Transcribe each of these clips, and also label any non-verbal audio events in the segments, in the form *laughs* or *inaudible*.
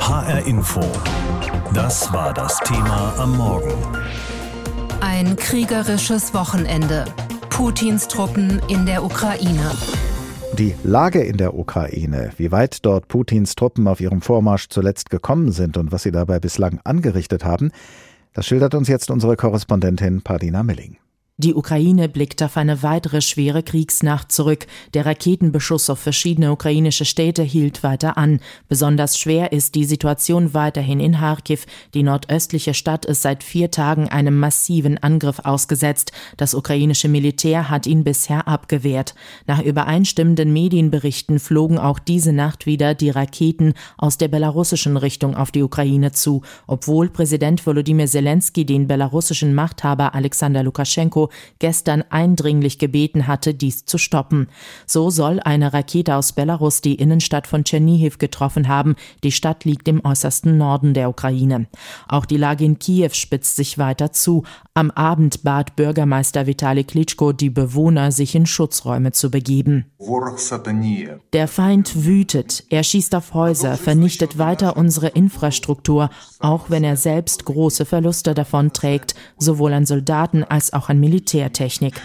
HR Info. Das war das Thema am Morgen. Ein kriegerisches Wochenende. Putins Truppen in der Ukraine. Die Lage in der Ukraine, wie weit dort Putins Truppen auf ihrem Vormarsch zuletzt gekommen sind und was sie dabei bislang angerichtet haben, das schildert uns jetzt unsere Korrespondentin Pardina Milling. Die Ukraine blickt auf eine weitere schwere Kriegsnacht zurück. Der Raketenbeschuss auf verschiedene ukrainische Städte hielt weiter an. Besonders schwer ist die Situation weiterhin in Kharkiv. Die nordöstliche Stadt ist seit vier Tagen einem massiven Angriff ausgesetzt. Das ukrainische Militär hat ihn bisher abgewehrt. Nach übereinstimmenden Medienberichten flogen auch diese Nacht wieder die Raketen aus der belarussischen Richtung auf die Ukraine zu, obwohl Präsident Volodymyr Zelensky den belarussischen Machthaber Alexander Lukaschenko gestern eindringlich gebeten hatte, dies zu stoppen. So soll eine Rakete aus Belarus die Innenstadt von Tschernihiv getroffen haben. Die Stadt liegt im äußersten Norden der Ukraine. Auch die Lage in Kiew spitzt sich weiter zu. Am Abend bat Bürgermeister Vitali Klitschko die Bewohner, sich in Schutzräume zu begeben. Der Feind wütet, er schießt auf Häuser, vernichtet weiter unsere Infrastruktur, auch wenn er selbst große Verluste davon trägt, sowohl an Soldaten als auch an Militärtechnik.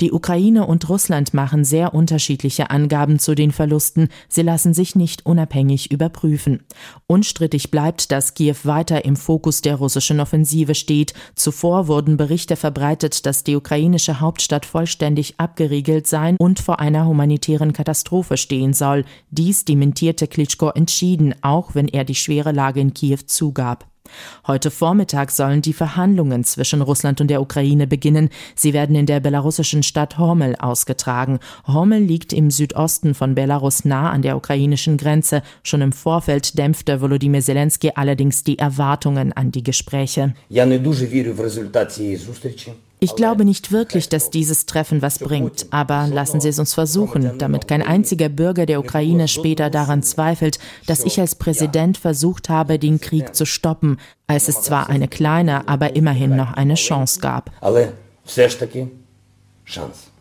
Die Ukraine und Russland machen sehr unterschiedliche Angaben zu den Verlusten. Sie lassen sich nicht unabhängig überprüfen. Unstrittig bleibt, dass Kiew weiter im Fokus der russischen Offensive steht. Zuvor wurden Berichte verbreitet, dass die ukrainische Hauptstadt vollständig abgeriegelt sein und vor einer humanitären Katastrophe stehen soll. Dies dementierte Klitschko entschieden, auch wenn er die schwere Lage in Kiew zugab. Heute Vormittag sollen die Verhandlungen zwischen Russland und der Ukraine beginnen. Sie werden in der belarussischen Stadt Hormel ausgetragen. Hormel liegt im Südosten von Belarus nah an der ukrainischen Grenze. Schon im Vorfeld dämpfte Volodymyr Zelensky allerdings die Erwartungen an die Gespräche. Ich glaube nicht wirklich, dass dieses Treffen was bringt, aber lassen Sie es uns versuchen, damit kein einziger Bürger der Ukraine später daran zweifelt, dass ich als Präsident versucht habe, den Krieg zu stoppen, als es zwar eine kleine, aber immerhin noch eine Chance gab.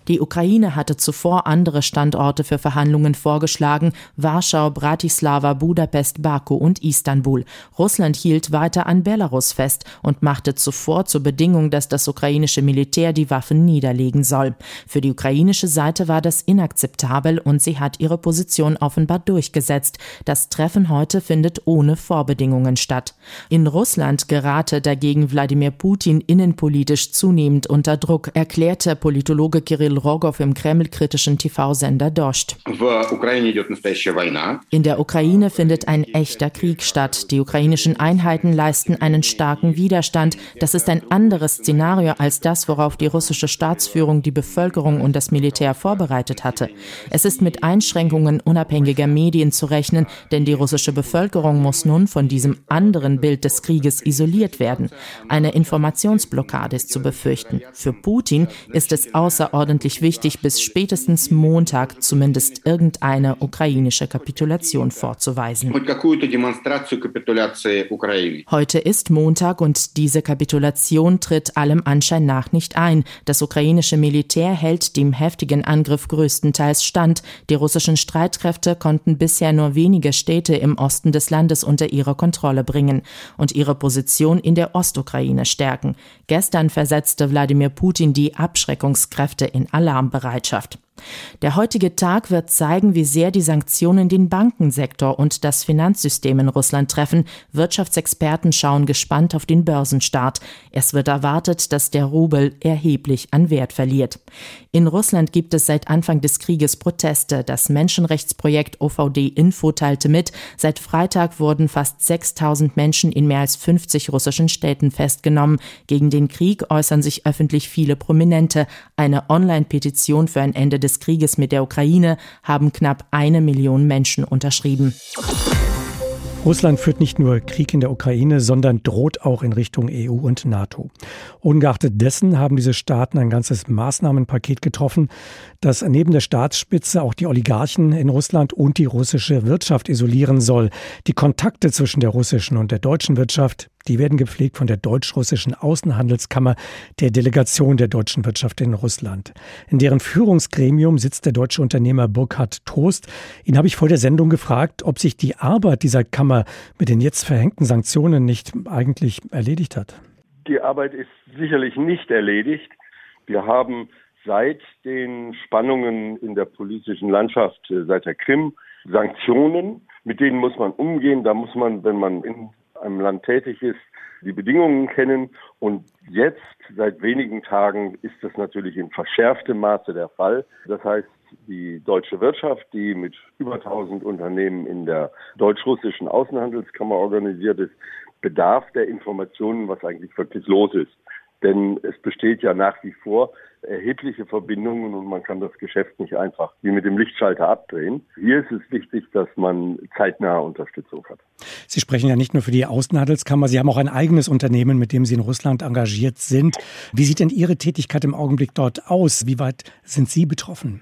Die Ukraine hatte zuvor andere Standorte für Verhandlungen vorgeschlagen, Warschau, Bratislava, Budapest, Baku und Istanbul. Russland hielt weiter an Belarus fest und machte zuvor zur Bedingung, dass das ukrainische Militär die Waffen niederlegen soll. Für die ukrainische Seite war das inakzeptabel und sie hat ihre Position offenbar durchgesetzt. Das Treffen heute findet ohne Vorbedingungen statt. In Russland gerate dagegen Wladimir Putin innenpolitisch zunehmend unter Druck, erklärte Politologe Kirill Kirill Rogow im Kreml-kritischen TV-Sender Dost. In der Ukraine findet ein echter Krieg statt. Die ukrainischen Einheiten leisten einen starken Widerstand. Das ist ein anderes Szenario als das, worauf die russische Staatsführung die Bevölkerung und das Militär vorbereitet hatte. Es ist mit Einschränkungen unabhängiger Medien zu rechnen, denn die russische Bevölkerung muss nun von diesem anderen Bild des Krieges isoliert werden. Eine Informationsblockade ist zu befürchten. Für Putin ist es außerordentlich außerordentlich wichtig, bis spätestens Montag zumindest irgendeine ukrainische Kapitulation vorzuweisen. Heute ist Montag und diese Kapitulation tritt allem Anschein nach nicht ein. Das ukrainische Militär hält dem heftigen Angriff größtenteils stand. Die russischen Streitkräfte konnten bisher nur wenige Städte im Osten des Landes unter ihre Kontrolle bringen und ihre Position in der Ostukraine stärken. Gestern versetzte Wladimir Putin die Abschreckungskräfte in Alarmbereitschaft. Der heutige Tag wird zeigen, wie sehr die Sanktionen den Bankensektor und das Finanzsystem in Russland treffen. Wirtschaftsexperten schauen gespannt auf den Börsenstart. Es wird erwartet, dass der Rubel erheblich an Wert verliert. In Russland gibt es seit Anfang des Krieges Proteste. Das Menschenrechtsprojekt OVD Info teilte mit, seit Freitag wurden fast 6000 Menschen in mehr als 50 russischen Städten festgenommen. Gegen den Krieg äußern sich öffentlich viele Prominente. Eine Online-Petition für ein Ende des Krieges mit der Ukraine haben knapp eine Million Menschen unterschrieben. Russland führt nicht nur Krieg in der Ukraine, sondern droht auch in Richtung EU und NATO. Ungeachtet dessen haben diese Staaten ein ganzes Maßnahmenpaket getroffen, das neben der Staatsspitze auch die Oligarchen in Russland und die russische Wirtschaft isolieren soll. Die Kontakte zwischen der russischen und der deutschen Wirtschaft, Die werden gepflegt von der deutsch-russischen Außenhandelskammer der Delegation der deutschen Wirtschaft in Russland. In deren Führungsgremium sitzt der deutsche Unternehmer Burkhard Toast. Ihn habe ich vor der Sendung gefragt, ob sich die Arbeit dieser Kammer mit den jetzt verhängten Sanktionen nicht eigentlich erledigt hat. Die Arbeit ist sicherlich nicht erledigt. Wir haben seit den Spannungen in der politischen Landschaft, äh, seit der Krim, Sanktionen, mit denen muss man umgehen. Da muss man, wenn man in einem Land tätig ist, die Bedingungen kennen. Und jetzt, seit wenigen Tagen, ist das natürlich in verschärftem Maße der Fall. Das heißt, die deutsche Wirtschaft, die mit über 1000 Unternehmen in der deutsch-russischen Außenhandelskammer organisiert ist, bedarf der Informationen, was eigentlich wirklich los ist. Denn es besteht ja nach wie vor erhebliche Verbindungen und man kann das Geschäft nicht einfach wie mit dem Lichtschalter abdrehen. Hier ist es wichtig, dass man zeitnahe Unterstützung hat. Sie sprechen ja nicht nur für die Außenhandelskammer, Sie haben auch ein eigenes Unternehmen, mit dem Sie in Russland engagiert sind. Wie sieht denn Ihre Tätigkeit im Augenblick dort aus? Wie weit sind Sie betroffen?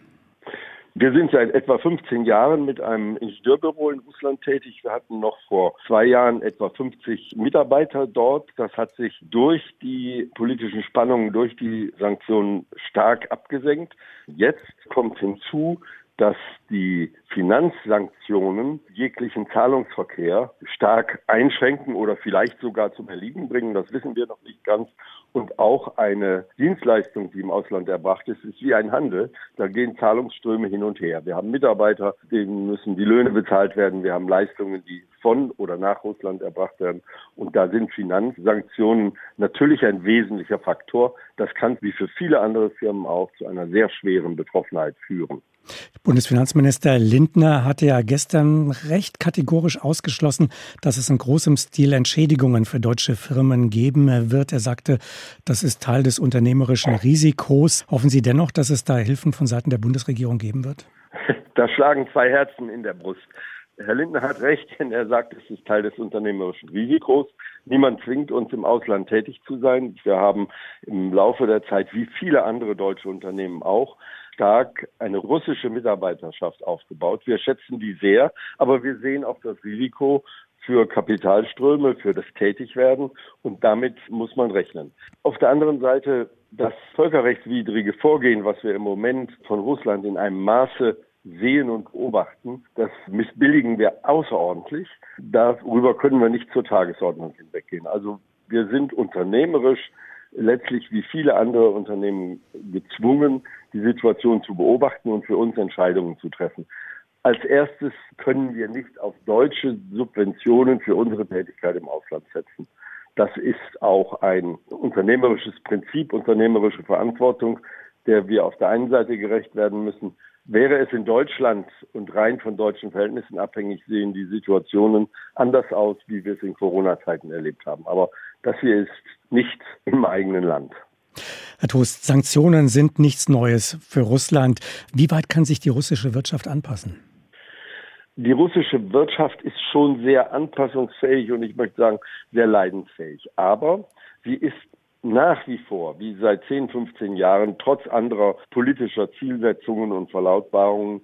Wir sind seit etwa 15 Jahren mit einem Ingenieurbüro in Russland tätig. Wir hatten noch vor zwei Jahren etwa 50 Mitarbeiter dort. Das hat sich durch die politischen Spannungen, durch die Sanktionen stark abgesenkt. Jetzt kommt hinzu, dass die Finanzsanktionen jeglichen Zahlungsverkehr stark einschränken oder vielleicht sogar zum Erliegen bringen. Das wissen wir noch nicht ganz. Und auch eine Dienstleistung, die im Ausland erbracht ist, ist wie ein Handel. Da gehen Zahlungsströme hin und her. Wir haben Mitarbeiter, denen müssen die Löhne bezahlt werden. Wir haben Leistungen, die von oder nach Russland erbracht werden. Und da sind Finanzsanktionen natürlich ein wesentlicher Faktor. Das kann wie für viele andere Firmen auch zu einer sehr schweren Betroffenheit führen. Bundesfinanzminister Lindner hatte ja gestern recht kategorisch ausgeschlossen, dass es in großem Stil Entschädigungen für deutsche Firmen geben wird. Er sagte, das ist Teil des unternehmerischen Risikos. Hoffen Sie dennoch, dass es da Hilfen von Seiten der Bundesregierung geben wird? *laughs* Da schlagen zwei Herzen in der Brust. Herr Lindner hat recht, wenn er sagt, es ist Teil des unternehmerischen Risikos. Niemand zwingt uns im Ausland tätig zu sein. Wir haben im Laufe der Zeit, wie viele andere deutsche Unternehmen auch, stark eine russische Mitarbeiterschaft aufgebaut. Wir schätzen die sehr, aber wir sehen auch das Risiko für Kapitalströme, für das Tätigwerden und damit muss man rechnen. Auf der anderen Seite das völkerrechtswidrige Vorgehen, was wir im Moment von Russland in einem Maße sehen und beobachten, das missbilligen wir außerordentlich. Darüber können wir nicht zur Tagesordnung hinweggehen. Also wir sind unternehmerisch letztlich wie viele andere Unternehmen gezwungen, die Situation zu beobachten und für uns Entscheidungen zu treffen. Als erstes können wir nicht auf deutsche Subventionen für unsere Tätigkeit im Ausland setzen. Das ist auch ein unternehmerisches Prinzip, unternehmerische Verantwortung, der wir auf der einen Seite gerecht werden müssen. Wäre es in Deutschland und rein von deutschen Verhältnissen abhängig, sehen die Situationen anders aus, wie wir es in Corona-Zeiten erlebt haben. Aber das hier ist nicht im eigenen Land. Herr Toast, Sanktionen sind nichts Neues für Russland. Wie weit kann sich die russische Wirtschaft anpassen? Die russische Wirtschaft ist schon sehr anpassungsfähig und ich möchte sagen sehr leidensfähig. Aber sie ist nach wie vor, wie seit 10, 15 Jahren, trotz anderer politischer Zielsetzungen und Verlautbarungen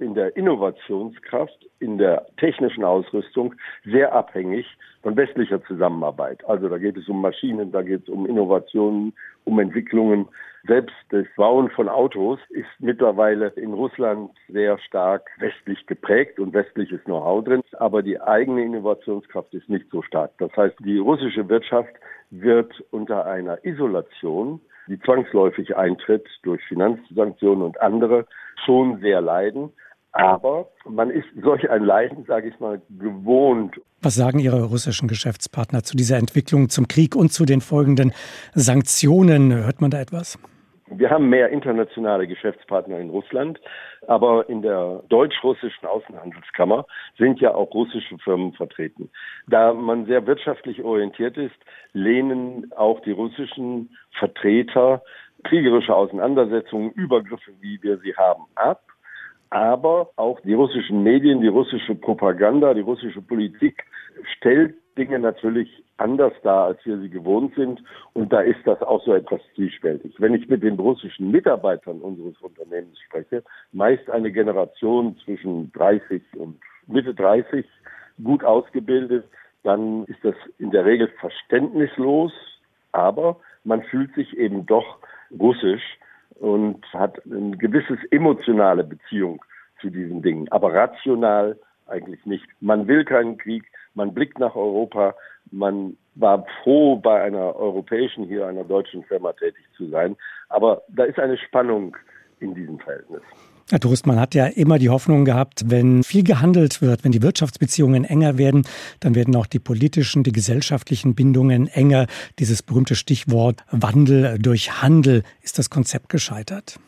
in der Innovationskraft, in der technischen Ausrüstung sehr abhängig von westlicher Zusammenarbeit. Also da geht es um Maschinen, da geht es um Innovationen, um Entwicklungen. Selbst das Bauen von Autos ist mittlerweile in Russland sehr stark westlich geprägt und westliches Know-how drin, aber die eigene Innovationskraft ist nicht so stark. Das heißt, die russische Wirtschaft wird unter einer Isolation, die zwangsläufig eintritt durch Finanzsanktionen und andere, schon sehr leiden. Aber man ist solch ein Leiden, sage ich mal, gewohnt. Was sagen Ihre russischen Geschäftspartner zu dieser Entwicklung, zum Krieg und zu den folgenden Sanktionen? Hört man da etwas? Wir haben mehr internationale Geschäftspartner in Russland, aber in der deutsch-russischen Außenhandelskammer sind ja auch russische Firmen vertreten. Da man sehr wirtschaftlich orientiert ist, lehnen auch die russischen Vertreter kriegerische Auseinandersetzungen, Übergriffe, wie wir sie haben, ab. Aber auch die russischen Medien, die russische Propaganda, die russische Politik stellt Dinge natürlich anders dar, als wir sie gewohnt sind. Und da ist das auch so etwas zwiespältig. Wenn ich mit den russischen Mitarbeitern unseres Unternehmens spreche, meist eine Generation zwischen 30 und Mitte 30, gut ausgebildet, dann ist das in der Regel verständnislos, aber man fühlt sich eben doch russisch und hat eine gewisse emotionale Beziehung zu diesen Dingen, aber rational eigentlich nicht. Man will keinen Krieg, man blickt nach Europa, man war froh, bei einer europäischen, hier einer deutschen Firma tätig zu sein, aber da ist eine Spannung in diesem Verhältnis. Herr Trustmann hat ja immer die Hoffnung gehabt, wenn viel gehandelt wird, wenn die Wirtschaftsbeziehungen enger werden, dann werden auch die politischen, die gesellschaftlichen Bindungen enger. Dieses berühmte Stichwort Wandel durch Handel. Ist das Konzept gescheitert?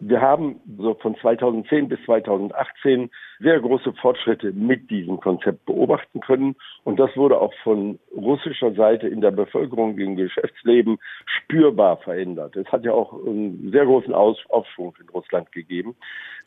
Wir haben so von 2010 bis 2018 sehr große Fortschritte mit diesem Konzept beobachten können. Und das wurde auch von russischer Seite in der Bevölkerung, im Geschäftsleben spürbar verändert. Es hat ja auch einen sehr großen Aufschwung in Russland gegeben.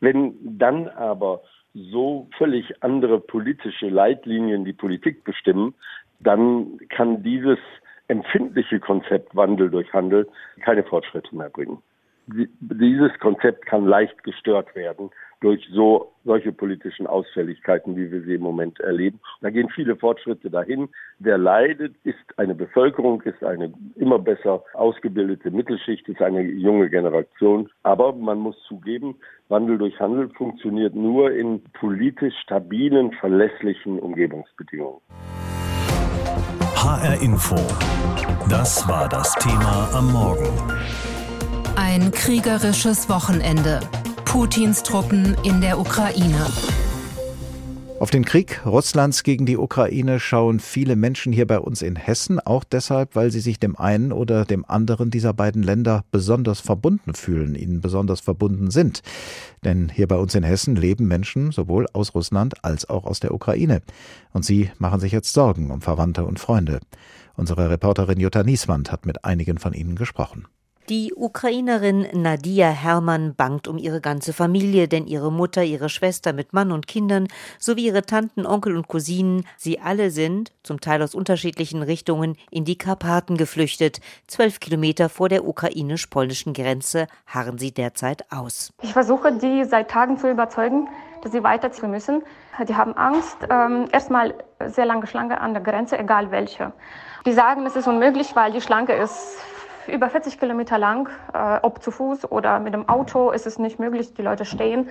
Wenn dann aber so völlig andere politische Leitlinien die Politik bestimmen, dann kann dieses empfindliche Konzept Wandel durch Handel keine Fortschritte mehr bringen dieses Konzept kann leicht gestört werden durch so solche politischen Ausfälligkeiten, wie wir sie im Moment erleben. Da gehen viele Fortschritte dahin. Wer leidet, ist eine Bevölkerung, ist eine immer besser ausgebildete Mittelschicht, ist eine junge Generation. Aber man muss zugeben, Wandel durch Handel funktioniert nur in politisch stabilen, verlässlichen Umgebungsbedingungen. HR Info. Das war das Thema am Morgen. Ein kriegerisches Wochenende. Putins Truppen in der Ukraine. Auf den Krieg Russlands gegen die Ukraine schauen viele Menschen hier bei uns in Hessen, auch deshalb, weil sie sich dem einen oder dem anderen dieser beiden Länder besonders verbunden fühlen, ihnen besonders verbunden sind. Denn hier bei uns in Hessen leben Menschen sowohl aus Russland als auch aus der Ukraine. Und sie machen sich jetzt Sorgen um Verwandte und Freunde. Unsere Reporterin Jutta Nieswand hat mit einigen von ihnen gesprochen. Die Ukrainerin Nadia Hermann bangt um ihre ganze Familie, denn ihre Mutter, ihre Schwester mit Mann und Kindern sowie ihre Tanten, Onkel und Cousinen, sie alle sind, zum Teil aus unterschiedlichen Richtungen, in die Karpaten geflüchtet. Zwölf Kilometer vor der ukrainisch-polnischen Grenze harren sie derzeit aus. Ich versuche, die seit Tagen zu überzeugen, dass sie weiterziehen müssen. Die haben Angst. Ähm, erstmal sehr lange Schlange an der Grenze, egal welche. Die sagen, es ist unmöglich, weil die Schlange ist über 40 Kilometer lang, äh, ob zu Fuß oder mit dem Auto, ist es nicht möglich. Die Leute stehen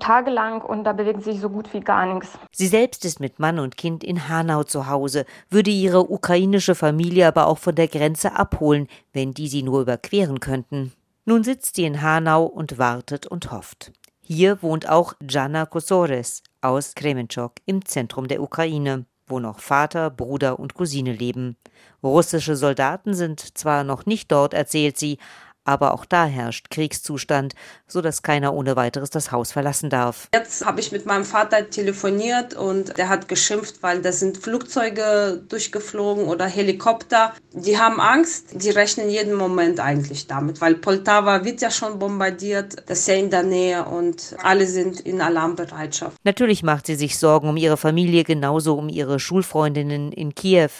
tagelang und da bewegt sich so gut wie gar nichts. Sie selbst ist mit Mann und Kind in Hanau zu Hause, würde ihre ukrainische Familie aber auch von der Grenze abholen, wenn die sie nur überqueren könnten. Nun sitzt sie in Hanau und wartet und hofft. Hier wohnt auch Jana Kosores aus Kremenchuk im Zentrum der Ukraine wo noch Vater, Bruder und Cousine leben. Russische Soldaten sind zwar noch nicht dort, erzählt sie, aber auch da herrscht Kriegszustand, so dass keiner ohne weiteres das Haus verlassen darf. Jetzt habe ich mit meinem Vater telefoniert und der hat geschimpft, weil da sind Flugzeuge durchgeflogen oder Helikopter. Die haben Angst, die rechnen jeden Moment eigentlich damit, weil Poltava wird ja schon bombardiert, das ist ja in der Nähe und alle sind in Alarmbereitschaft. Natürlich macht sie sich Sorgen um ihre Familie, genauso um ihre Schulfreundinnen in Kiew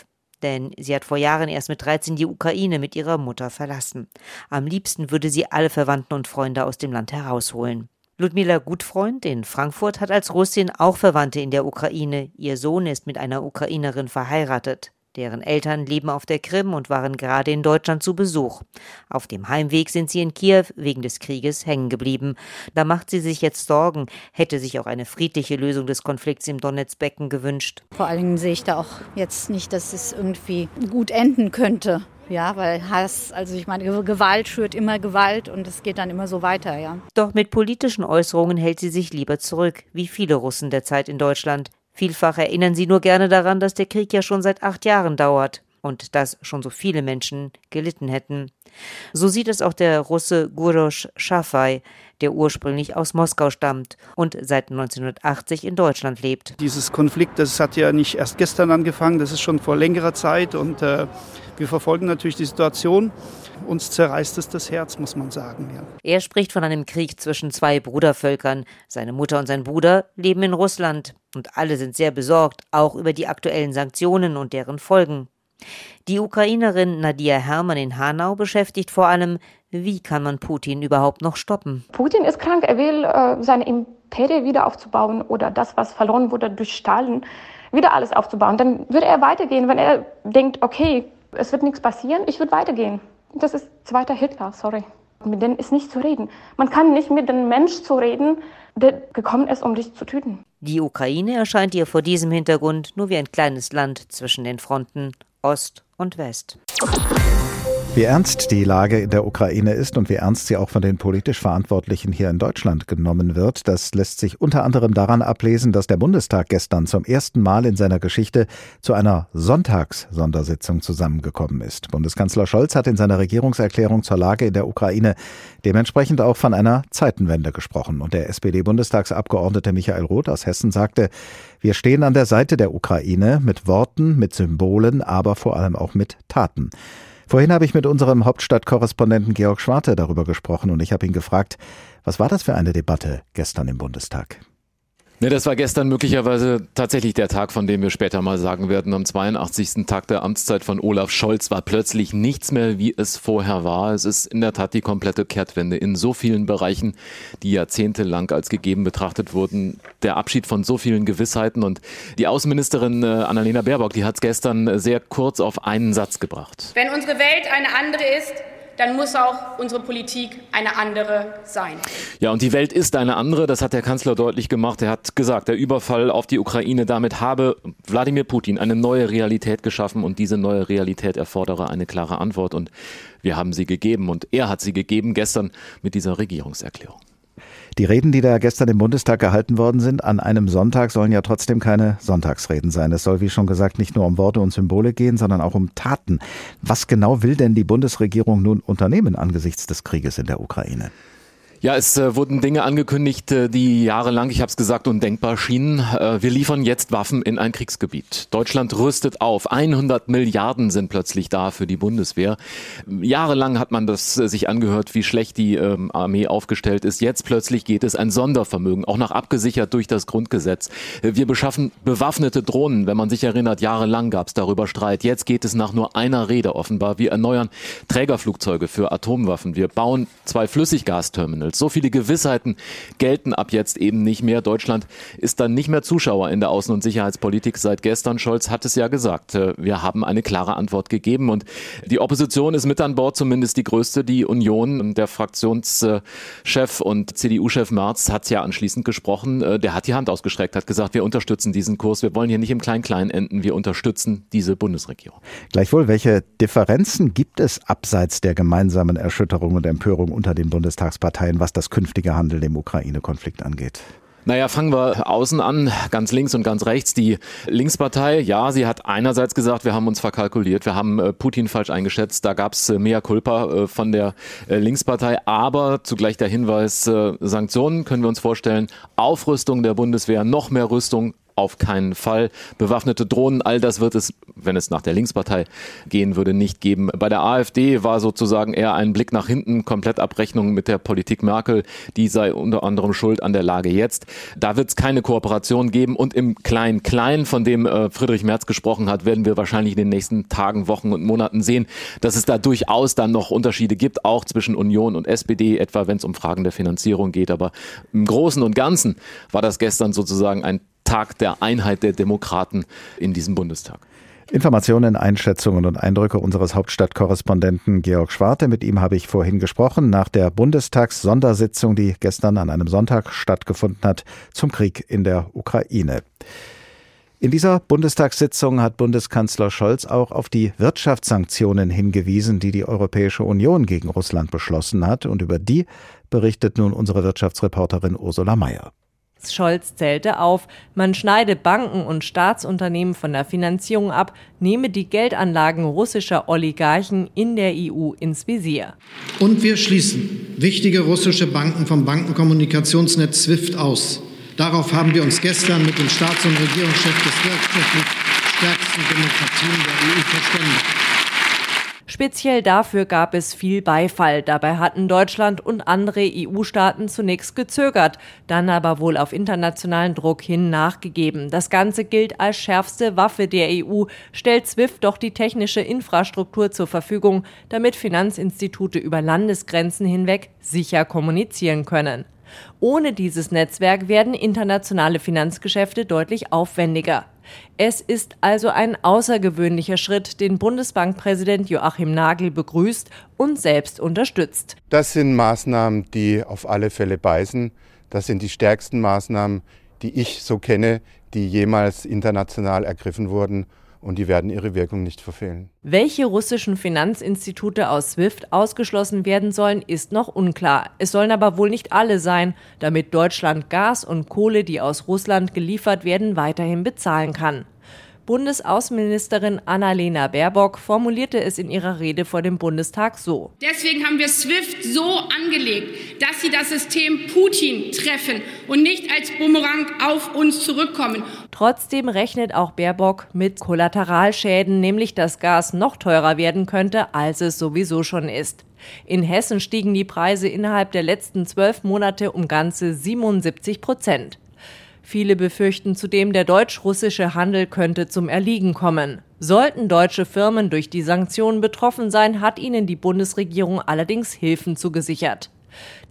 denn sie hat vor Jahren erst mit 13 die Ukraine mit ihrer Mutter verlassen. Am liebsten würde sie alle Verwandten und Freunde aus dem Land herausholen. Ludmila Gutfreund in Frankfurt hat als Russin auch Verwandte in der Ukraine. Ihr Sohn ist mit einer Ukrainerin verheiratet. Deren Eltern leben auf der Krim und waren gerade in Deutschland zu Besuch. Auf dem Heimweg sind sie in Kiew wegen des Krieges hängen geblieben. Da macht sie sich jetzt Sorgen, hätte sich auch eine friedliche Lösung des Konflikts im Donetsbecken gewünscht. Vor allen Dingen sehe ich da auch jetzt nicht, dass es irgendwie gut enden könnte. Ja, weil Hass, also ich meine, Gewalt schürt immer Gewalt und es geht dann immer so weiter, ja. Doch mit politischen Äußerungen hält sie sich lieber zurück, wie viele Russen derzeit in Deutschland. Vielfach erinnern sie nur gerne daran, dass der Krieg ja schon seit acht Jahren dauert und dass schon so viele Menschen gelitten hätten. So sieht es auch der Russe Gurosch Schafai, der ursprünglich aus Moskau stammt und seit 1980 in Deutschland lebt. Dieses Konflikt, das hat ja nicht erst gestern angefangen, das ist schon vor längerer Zeit und äh, wir verfolgen natürlich die Situation. Uns zerreißt es das Herz, muss man sagen. Ja. Er spricht von einem Krieg zwischen zwei Brudervölkern. Seine Mutter und sein Bruder leben in Russland. Und alle sind sehr besorgt, auch über die aktuellen Sanktionen und deren Folgen. Die Ukrainerin Nadia Hermann in Hanau beschäftigt vor allem, wie kann man Putin überhaupt noch stoppen? Putin ist krank, er will äh, seine Imperie wieder aufzubauen oder das, was verloren wurde durch Stalin, wieder alles aufzubauen. Dann würde er weitergehen, wenn er denkt, okay, es wird nichts passieren, ich würde weitergehen. Das ist zweiter Hitler, sorry. Mit denen ist nicht zu reden. Man kann nicht mit dem Mensch zu reden, der gekommen ist, um dich zu töten. Die Ukraine erscheint ihr vor diesem Hintergrund nur wie ein kleines Land zwischen den Fronten Ost und West. Wie ernst die Lage in der Ukraine ist und wie ernst sie auch von den politisch Verantwortlichen hier in Deutschland genommen wird, das lässt sich unter anderem daran ablesen, dass der Bundestag gestern zum ersten Mal in seiner Geschichte zu einer Sonntagssondersitzung zusammengekommen ist. Bundeskanzler Scholz hat in seiner Regierungserklärung zur Lage in der Ukraine dementsprechend auch von einer Zeitenwende gesprochen. Und der SPD-Bundestagsabgeordnete Michael Roth aus Hessen sagte, wir stehen an der Seite der Ukraine mit Worten, mit Symbolen, aber vor allem auch mit Taten. Vorhin habe ich mit unserem Hauptstadtkorrespondenten Georg Schwarte darüber gesprochen und ich habe ihn gefragt, was war das für eine Debatte gestern im Bundestag? Ne, das war gestern möglicherweise tatsächlich der Tag, von dem wir später mal sagen werden. Am 82. Tag der Amtszeit von Olaf Scholz war plötzlich nichts mehr, wie es vorher war. Es ist in der Tat die komplette Kehrtwende in so vielen Bereichen, die jahrzehntelang als gegeben betrachtet wurden. Der Abschied von so vielen Gewissheiten und die Außenministerin äh, Annalena Baerbock, die hat es gestern sehr kurz auf einen Satz gebracht. Wenn unsere Welt eine andere ist, dann muss auch unsere Politik eine andere sein. Ja, und die Welt ist eine andere, das hat der Kanzler deutlich gemacht. Er hat gesagt, der Überfall auf die Ukraine, damit habe Wladimir Putin eine neue Realität geschaffen und diese neue Realität erfordere eine klare Antwort. Und wir haben sie gegeben und er hat sie gegeben gestern mit dieser Regierungserklärung. Die Reden, die da gestern im Bundestag gehalten worden sind, an einem Sonntag sollen ja trotzdem keine Sonntagsreden sein. Es soll, wie schon gesagt, nicht nur um Worte und Symbole gehen, sondern auch um Taten. Was genau will denn die Bundesregierung nun unternehmen angesichts des Krieges in der Ukraine? Ja, es äh, wurden Dinge angekündigt, äh, die jahrelang, ich habe es gesagt, undenkbar schienen. Äh, wir liefern jetzt Waffen in ein Kriegsgebiet. Deutschland rüstet auf. 100 Milliarden sind plötzlich da für die Bundeswehr. Jahrelang hat man das äh, sich angehört, wie schlecht die ähm, Armee aufgestellt ist. Jetzt plötzlich geht es ein Sondervermögen, auch noch abgesichert durch das Grundgesetz. Äh, wir beschaffen bewaffnete Drohnen. Wenn man sich erinnert, jahrelang gab es darüber Streit. Jetzt geht es nach nur einer Rede offenbar. Wir erneuern Trägerflugzeuge für Atomwaffen. Wir bauen zwei Flüssiggasterminals. So viele Gewissheiten gelten ab jetzt eben nicht mehr. Deutschland ist dann nicht mehr Zuschauer in der Außen- und Sicherheitspolitik seit gestern. Scholz hat es ja gesagt. Äh, wir haben eine klare Antwort gegeben und die Opposition ist mit an Bord, zumindest die größte, die Union. Der Fraktionschef und CDU-Chef Merz hat ja anschließend gesprochen. Äh, der hat die Hand ausgestreckt, hat gesagt, wir unterstützen diesen Kurs. Wir wollen hier nicht im Klein-Klein enden. Wir unterstützen diese Bundesregierung. Gleichwohl, welche Differenzen gibt es abseits der gemeinsamen Erschütterung und Empörung unter den Bundestagsparteien? Was das künftige Handeln im Ukraine-Konflikt angeht? Naja, fangen wir außen an, ganz links und ganz rechts. Die Linkspartei, ja, sie hat einerseits gesagt, wir haben uns verkalkuliert, wir haben äh, Putin falsch eingeschätzt, da gab es äh, mehr Culpa äh, von der Linkspartei, aber zugleich der Hinweis, Sanktionen können wir uns vorstellen, Aufrüstung der Bundeswehr, noch mehr Rüstung, auf keinen Fall. Bewaffnete Drohnen, all das wird es, wenn es nach der Linkspartei gehen würde, nicht geben. Bei der AfD war sozusagen eher ein Blick nach hinten, Komplettabrechnung mit der Politik Merkel, die sei unter anderem schuld an der Lage jetzt. Da wird es keine Kooperation geben und im Klein-Klein, von dem äh, Friedrich Merz gesprochen hat, werden wir wahrscheinlich in den nächsten Tagen, Wochen und Monaten sehen, dass es da durchaus dann noch Unterschiede gibt, auch zwischen Union und SPD, etwa wenn es um Fragen der Finanzierung geht. Aber im Großen und Ganzen war das gestern sozusagen ein Tag der Einheit der Demokraten in diesem Bundestag. Informationen, Einschätzungen und Eindrücke unseres Hauptstadtkorrespondenten Georg Schwarte. Mit ihm habe ich vorhin gesprochen nach der Bundestags-Sondersitzung, die gestern an einem Sonntag stattgefunden hat, zum Krieg in der Ukraine. In dieser Bundestagssitzung hat Bundeskanzler Scholz auch auf die Wirtschaftssanktionen hingewiesen, die die Europäische Union gegen Russland beschlossen hat. Und über die berichtet nun unsere Wirtschaftsreporterin Ursula Mayer. Scholz zählte auf, man schneide Banken und Staatsunternehmen von der Finanzierung ab, nehme die Geldanlagen russischer Oligarchen in der EU ins Visier. Und wir schließen wichtige russische Banken vom Bankenkommunikationsnetz SWIFT aus. Darauf haben wir uns gestern mit dem Staats- und Regierungschef des wirtschaftlich stärksten Demokratien der EU verständigt. Speziell dafür gab es viel Beifall. Dabei hatten Deutschland und andere EU-Staaten zunächst gezögert, dann aber wohl auf internationalen Druck hin nachgegeben. Das Ganze gilt als schärfste Waffe der EU, stellt SWIFT doch die technische Infrastruktur zur Verfügung, damit Finanzinstitute über Landesgrenzen hinweg sicher kommunizieren können. Ohne dieses Netzwerk werden internationale Finanzgeschäfte deutlich aufwendiger. Es ist also ein außergewöhnlicher Schritt, den Bundesbankpräsident Joachim Nagel begrüßt und selbst unterstützt. Das sind Maßnahmen, die auf alle Fälle beißen. Das sind die stärksten Maßnahmen, die ich so kenne, die jemals international ergriffen wurden und die werden ihre Wirkung nicht verfehlen. Welche russischen Finanzinstitute aus SWIFT ausgeschlossen werden sollen, ist noch unklar. Es sollen aber wohl nicht alle sein, damit Deutschland Gas und Kohle, die aus Russland geliefert werden, weiterhin bezahlen kann. Bundesaußenministerin Annalena Baerbock formulierte es in ihrer Rede vor dem Bundestag so. Deswegen haben wir SWIFT so angelegt, dass sie das System Putin treffen und nicht als Bumerang auf uns zurückkommen. Trotzdem rechnet auch Baerbock mit Kollateralschäden, nämlich dass Gas noch teurer werden könnte, als es sowieso schon ist. In Hessen stiegen die Preise innerhalb der letzten zwölf Monate um ganze 77 Prozent. Viele befürchten zudem, der deutsch-russische Handel könnte zum Erliegen kommen. Sollten deutsche Firmen durch die Sanktionen betroffen sein, hat ihnen die Bundesregierung allerdings Hilfen zugesichert.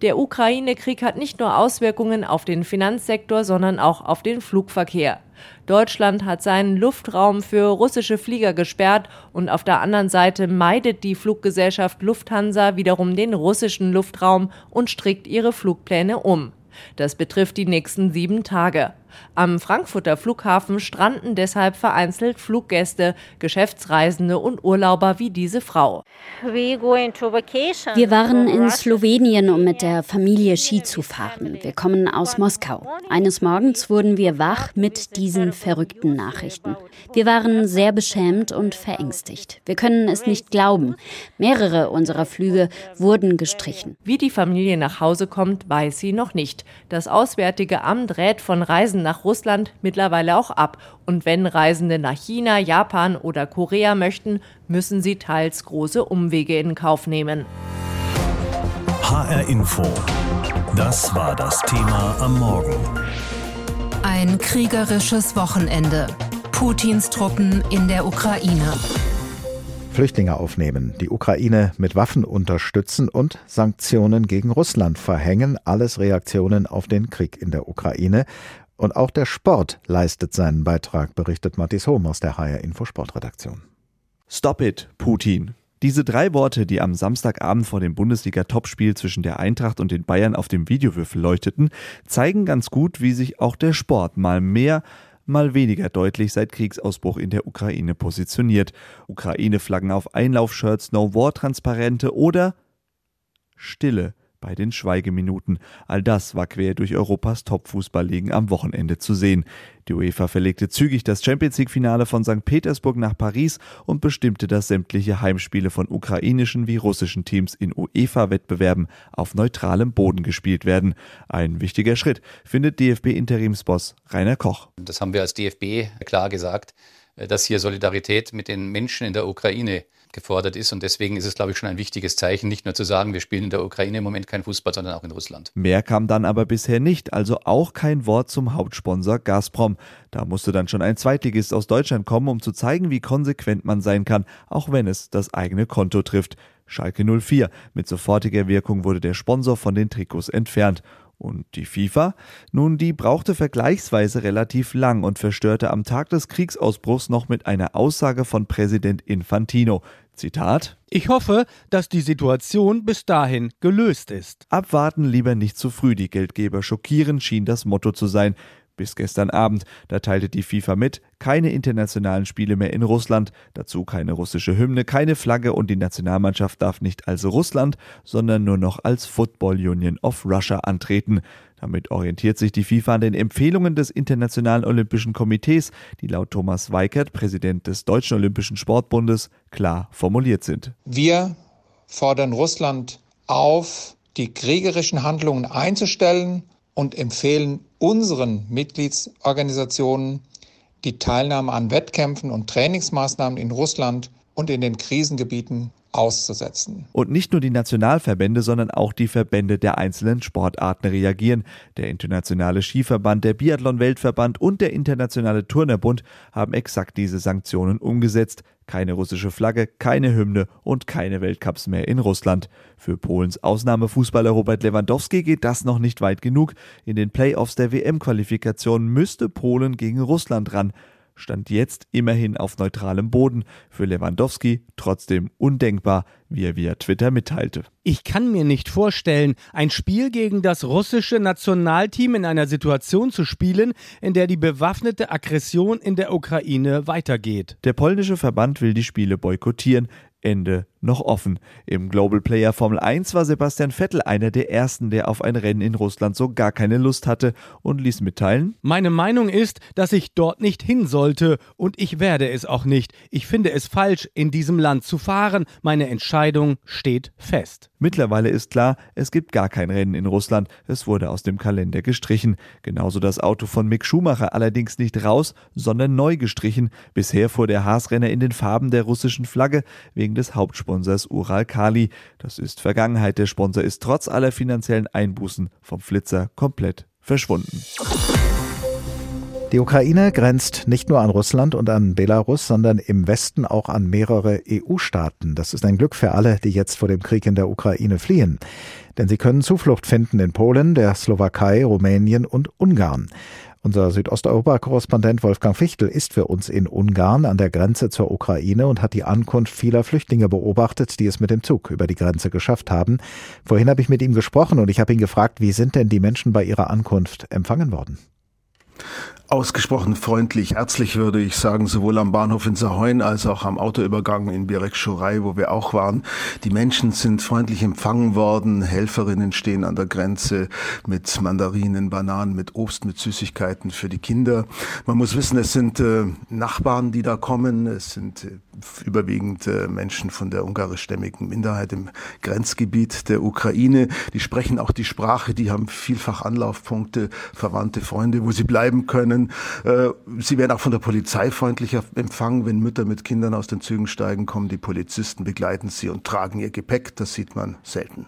Der Ukraine-Krieg hat nicht nur Auswirkungen auf den Finanzsektor, sondern auch auf den Flugverkehr. Deutschland hat seinen Luftraum für russische Flieger gesperrt und auf der anderen Seite meidet die Fluggesellschaft Lufthansa wiederum den russischen Luftraum und strickt ihre Flugpläne um. Das betrifft die nächsten sieben Tage. Am Frankfurter Flughafen stranden deshalb vereinzelt Fluggäste, Geschäftsreisende und Urlauber wie diese Frau. Wir waren in Slowenien, um mit der Familie Ski zu fahren. Wir kommen aus Moskau. Eines Morgens wurden wir wach mit diesen verrückten Nachrichten. Wir waren sehr beschämt und verängstigt. Wir können es nicht glauben. Mehrere unserer Flüge wurden gestrichen. Wie die Familie nach Hause kommt, weiß sie noch nicht. Das Auswärtige Amt rät von Reisen nach Russland mittlerweile auch ab. Und wenn Reisende nach China, Japan oder Korea möchten, müssen sie teils große Umwege in Kauf nehmen. HR Info. Das war das Thema am Morgen. Ein kriegerisches Wochenende. Putins Truppen in der Ukraine. Flüchtlinge aufnehmen, die Ukraine mit Waffen unterstützen und Sanktionen gegen Russland verhängen, alles Reaktionen auf den Krieg in der Ukraine. Und auch der Sport leistet seinen Beitrag, berichtet Matthias Hohm aus der HR Info Sportredaktion. Stop it, Putin. Diese drei Worte, die am Samstagabend vor dem Bundesliga-Topspiel zwischen der Eintracht und den Bayern auf dem Videowürfel leuchteten, zeigen ganz gut, wie sich auch der Sport mal mehr, mal weniger deutlich seit Kriegsausbruch in der Ukraine positioniert. Ukraine-Flaggen auf Einlaufshirts, No-War-Transparente oder Stille bei den Schweigeminuten. All das war quer durch Europas Top-Fußballligen am Wochenende zu sehen. Die UEFA verlegte zügig das Champions League-Finale von St. Petersburg nach Paris und bestimmte, dass sämtliche Heimspiele von ukrainischen wie russischen Teams in UEFA-Wettbewerben auf neutralem Boden gespielt werden. Ein wichtiger Schritt, findet DFB-Interimsboss Rainer Koch. Das haben wir als DFB klar gesagt, dass hier Solidarität mit den Menschen in der Ukraine gefordert ist. Und deswegen ist es, glaube ich, schon ein wichtiges Zeichen, nicht nur zu sagen, wir spielen in der Ukraine im Moment kein Fußball, sondern auch in Russland. Mehr kam dann aber bisher nicht, also auch kein Wort zum Hauptsponsor Gazprom. Da musste dann schon ein Zweitligist aus Deutschland kommen, um zu zeigen, wie konsequent man sein kann, auch wenn es das eigene Konto trifft. Schalke 04. Mit sofortiger Wirkung wurde der Sponsor von den Trikots entfernt. Und die FIFA? Nun, die brauchte vergleichsweise relativ lang und verstörte am Tag des Kriegsausbruchs noch mit einer Aussage von Präsident Infantino. Zitat Ich hoffe, dass die Situation bis dahin gelöst ist. Abwarten lieber nicht zu früh, die Geldgeber schockieren schien das Motto zu sein. Bis gestern Abend, da teilte die FIFA mit, keine internationalen Spiele mehr in Russland, dazu keine russische Hymne, keine Flagge und die Nationalmannschaft darf nicht als Russland, sondern nur noch als Football Union of Russia antreten. Damit orientiert sich die FIFA an den Empfehlungen des Internationalen Olympischen Komitees, die laut Thomas Weikert, Präsident des Deutschen Olympischen Sportbundes, klar formuliert sind. Wir fordern Russland auf, die kriegerischen Handlungen einzustellen und empfehlen unseren Mitgliedsorganisationen die Teilnahme an Wettkämpfen und Trainingsmaßnahmen in Russland und in den Krisengebieten auszusetzen. Und nicht nur die Nationalverbände, sondern auch die Verbände der einzelnen Sportarten reagieren. Der Internationale Skiverband, der Biathlon-Weltverband und der Internationale Turnerbund haben exakt diese Sanktionen umgesetzt. Keine russische Flagge, keine Hymne und keine Weltcups mehr in Russland. Für Polens Ausnahmefußballer Robert Lewandowski geht das noch nicht weit genug. In den Playoffs der WM-Qualifikation müsste Polen gegen Russland ran stand jetzt immerhin auf neutralem Boden. Für Lewandowski trotzdem undenkbar, wie er via Twitter mitteilte. Ich kann mir nicht vorstellen, ein Spiel gegen das russische Nationalteam in einer Situation zu spielen, in der die bewaffnete Aggression in der Ukraine weitergeht. Der polnische Verband will die Spiele boykottieren. Ende noch offen. Im Global Player Formel 1 war Sebastian Vettel einer der ersten, der auf ein Rennen in Russland so gar keine Lust hatte und ließ mitteilen: Meine Meinung ist, dass ich dort nicht hin sollte und ich werde es auch nicht. Ich finde es falsch, in diesem Land zu fahren. Meine Entscheidung steht fest. Mittlerweile ist klar, es gibt gar kein Rennen in Russland. Es wurde aus dem Kalender gestrichen. Genauso das Auto von Mick Schumacher allerdings nicht raus, sondern neu gestrichen. Bisher fuhr der Haas-Renner in den Farben der russischen Flagge wegen des Hauptsponsors Ural Kali. Das ist Vergangenheit. Der Sponsor ist trotz aller finanziellen Einbußen vom Flitzer komplett verschwunden. Die Ukraine grenzt nicht nur an Russland und an Belarus, sondern im Westen auch an mehrere EU-Staaten. Das ist ein Glück für alle, die jetzt vor dem Krieg in der Ukraine fliehen. Denn sie können Zuflucht finden in Polen, der Slowakei, Rumänien und Ungarn. Unser Südosteuropa-Korrespondent Wolfgang Fichtel ist für uns in Ungarn an der Grenze zur Ukraine und hat die Ankunft vieler Flüchtlinge beobachtet, die es mit dem Zug über die Grenze geschafft haben. Vorhin habe ich mit ihm gesprochen und ich habe ihn gefragt, wie sind denn die Menschen bei ihrer Ankunft empfangen worden? Ausgesprochen freundlich, herzlich würde ich sagen, sowohl am Bahnhof in Sahoin als auch am Autoübergang in Birek Schurei, wo wir auch waren. Die Menschen sind freundlich empfangen worden, Helferinnen stehen an der Grenze mit Mandarinen, Bananen, mit Obst, mit Süßigkeiten für die Kinder. Man muss wissen, es sind äh, Nachbarn, die da kommen, es sind äh, überwiegend äh, Menschen von der ungarischstämmigen Minderheit im Grenzgebiet der Ukraine. Die sprechen auch die Sprache, die haben vielfach Anlaufpunkte, Verwandte, Freunde, wo sie bleiben können können. Äh, sie werden auch von der Polizei freundlicher empfangen. Wenn Mütter mit Kindern aus den Zügen steigen, kommen die Polizisten, begleiten sie und tragen ihr Gepäck. Das sieht man selten.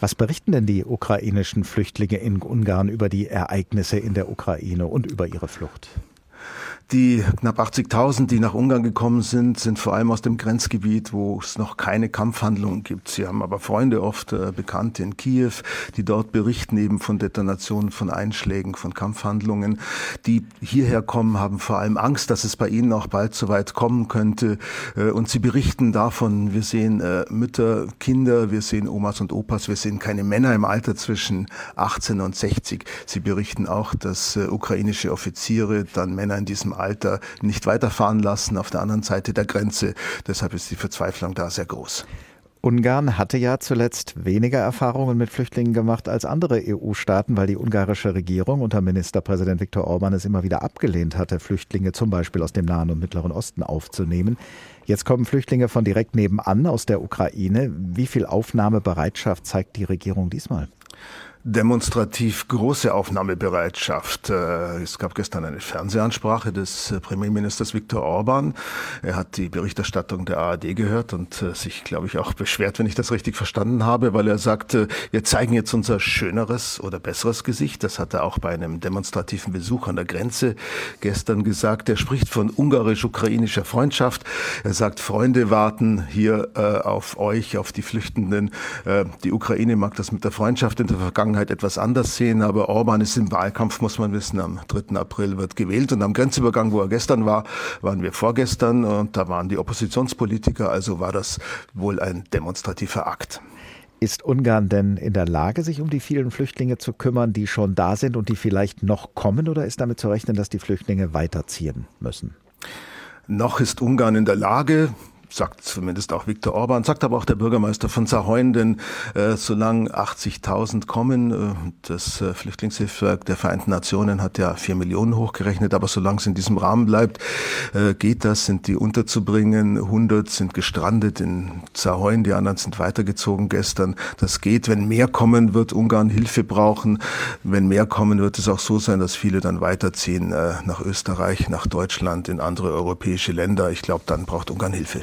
Was berichten denn die ukrainischen Flüchtlinge in Ungarn über die Ereignisse in der Ukraine und über ihre Flucht? Die knapp 80.000, die nach Ungarn gekommen sind, sind vor allem aus dem Grenzgebiet, wo es noch keine Kampfhandlungen gibt. Sie haben aber Freunde, oft äh, Bekannte in Kiew, die dort berichten eben von Detonationen, von Einschlägen, von Kampfhandlungen. Die hierher kommen, haben vor allem Angst, dass es bei ihnen auch bald so weit kommen könnte. Äh, und sie berichten davon, wir sehen äh, Mütter, Kinder, wir sehen Omas und Opas, wir sehen keine Männer im Alter zwischen 18 und 60. Sie berichten auch, dass äh, ukrainische Offiziere dann Männer in diesem Alter nicht weiterfahren lassen auf der anderen Seite der Grenze. Deshalb ist die Verzweiflung da sehr groß. Ungarn hatte ja zuletzt weniger Erfahrungen mit Flüchtlingen gemacht als andere EU-Staaten, weil die ungarische Regierung unter Ministerpräsident Viktor Orban es immer wieder abgelehnt hatte, Flüchtlinge zum Beispiel aus dem Nahen und Mittleren Osten aufzunehmen. Jetzt kommen Flüchtlinge von direkt nebenan aus der Ukraine. Wie viel Aufnahmebereitschaft zeigt die Regierung diesmal? Demonstrativ große Aufnahmebereitschaft. Äh, es gab gestern eine Fernsehansprache des äh, Premierministers Viktor Orban. Er hat die Berichterstattung der ARD gehört und äh, sich, glaube ich, auch beschwert, wenn ich das richtig verstanden habe, weil er sagte, wir zeigen jetzt unser schöneres oder besseres Gesicht. Das hat er auch bei einem demonstrativen Besuch an der Grenze gestern gesagt. Er spricht von ungarisch-ukrainischer Freundschaft. Er sagt, Freunde warten hier auf euch, auf die Flüchtenden. die Ukraine mag das mit der Freundschaft in der Vergangenheit Vergangenheit etwas anders sehen, aber Orban ist im Wahlkampf, muss man wissen. Am 3. April wird gewählt und am Grenzübergang, wo er gestern war, waren wir vorgestern und da waren die Oppositionspolitiker, also war das wohl ein demonstrativer Akt. Ist Ungarn denn in der Lage, sich um die vielen Flüchtlinge zu kümmern, die schon da sind und die vielleicht noch kommen, oder ist damit zu rechnen, dass die Flüchtlinge weiterziehen müssen? Noch ist Ungarn in der Lage, sagt zumindest auch Viktor Orban, sagt aber auch der Bürgermeister von Saarheun, denn äh, solange 80.000 kommen, äh, das äh, Flüchtlingshilfswerk der Vereinten Nationen hat ja vier Millionen hochgerechnet, aber solange es in diesem Rahmen bleibt, äh, geht das, sind die unterzubringen. 100 sind gestrandet in Saarheun, die anderen sind weitergezogen gestern. Das geht. Wenn mehr kommen, wird Ungarn Hilfe brauchen. Wenn mehr kommen, wird es auch so sein, dass viele dann weiterziehen äh, nach Österreich, nach Deutschland, in andere europäische Länder. Ich glaube, dann braucht Ungarn Hilfe.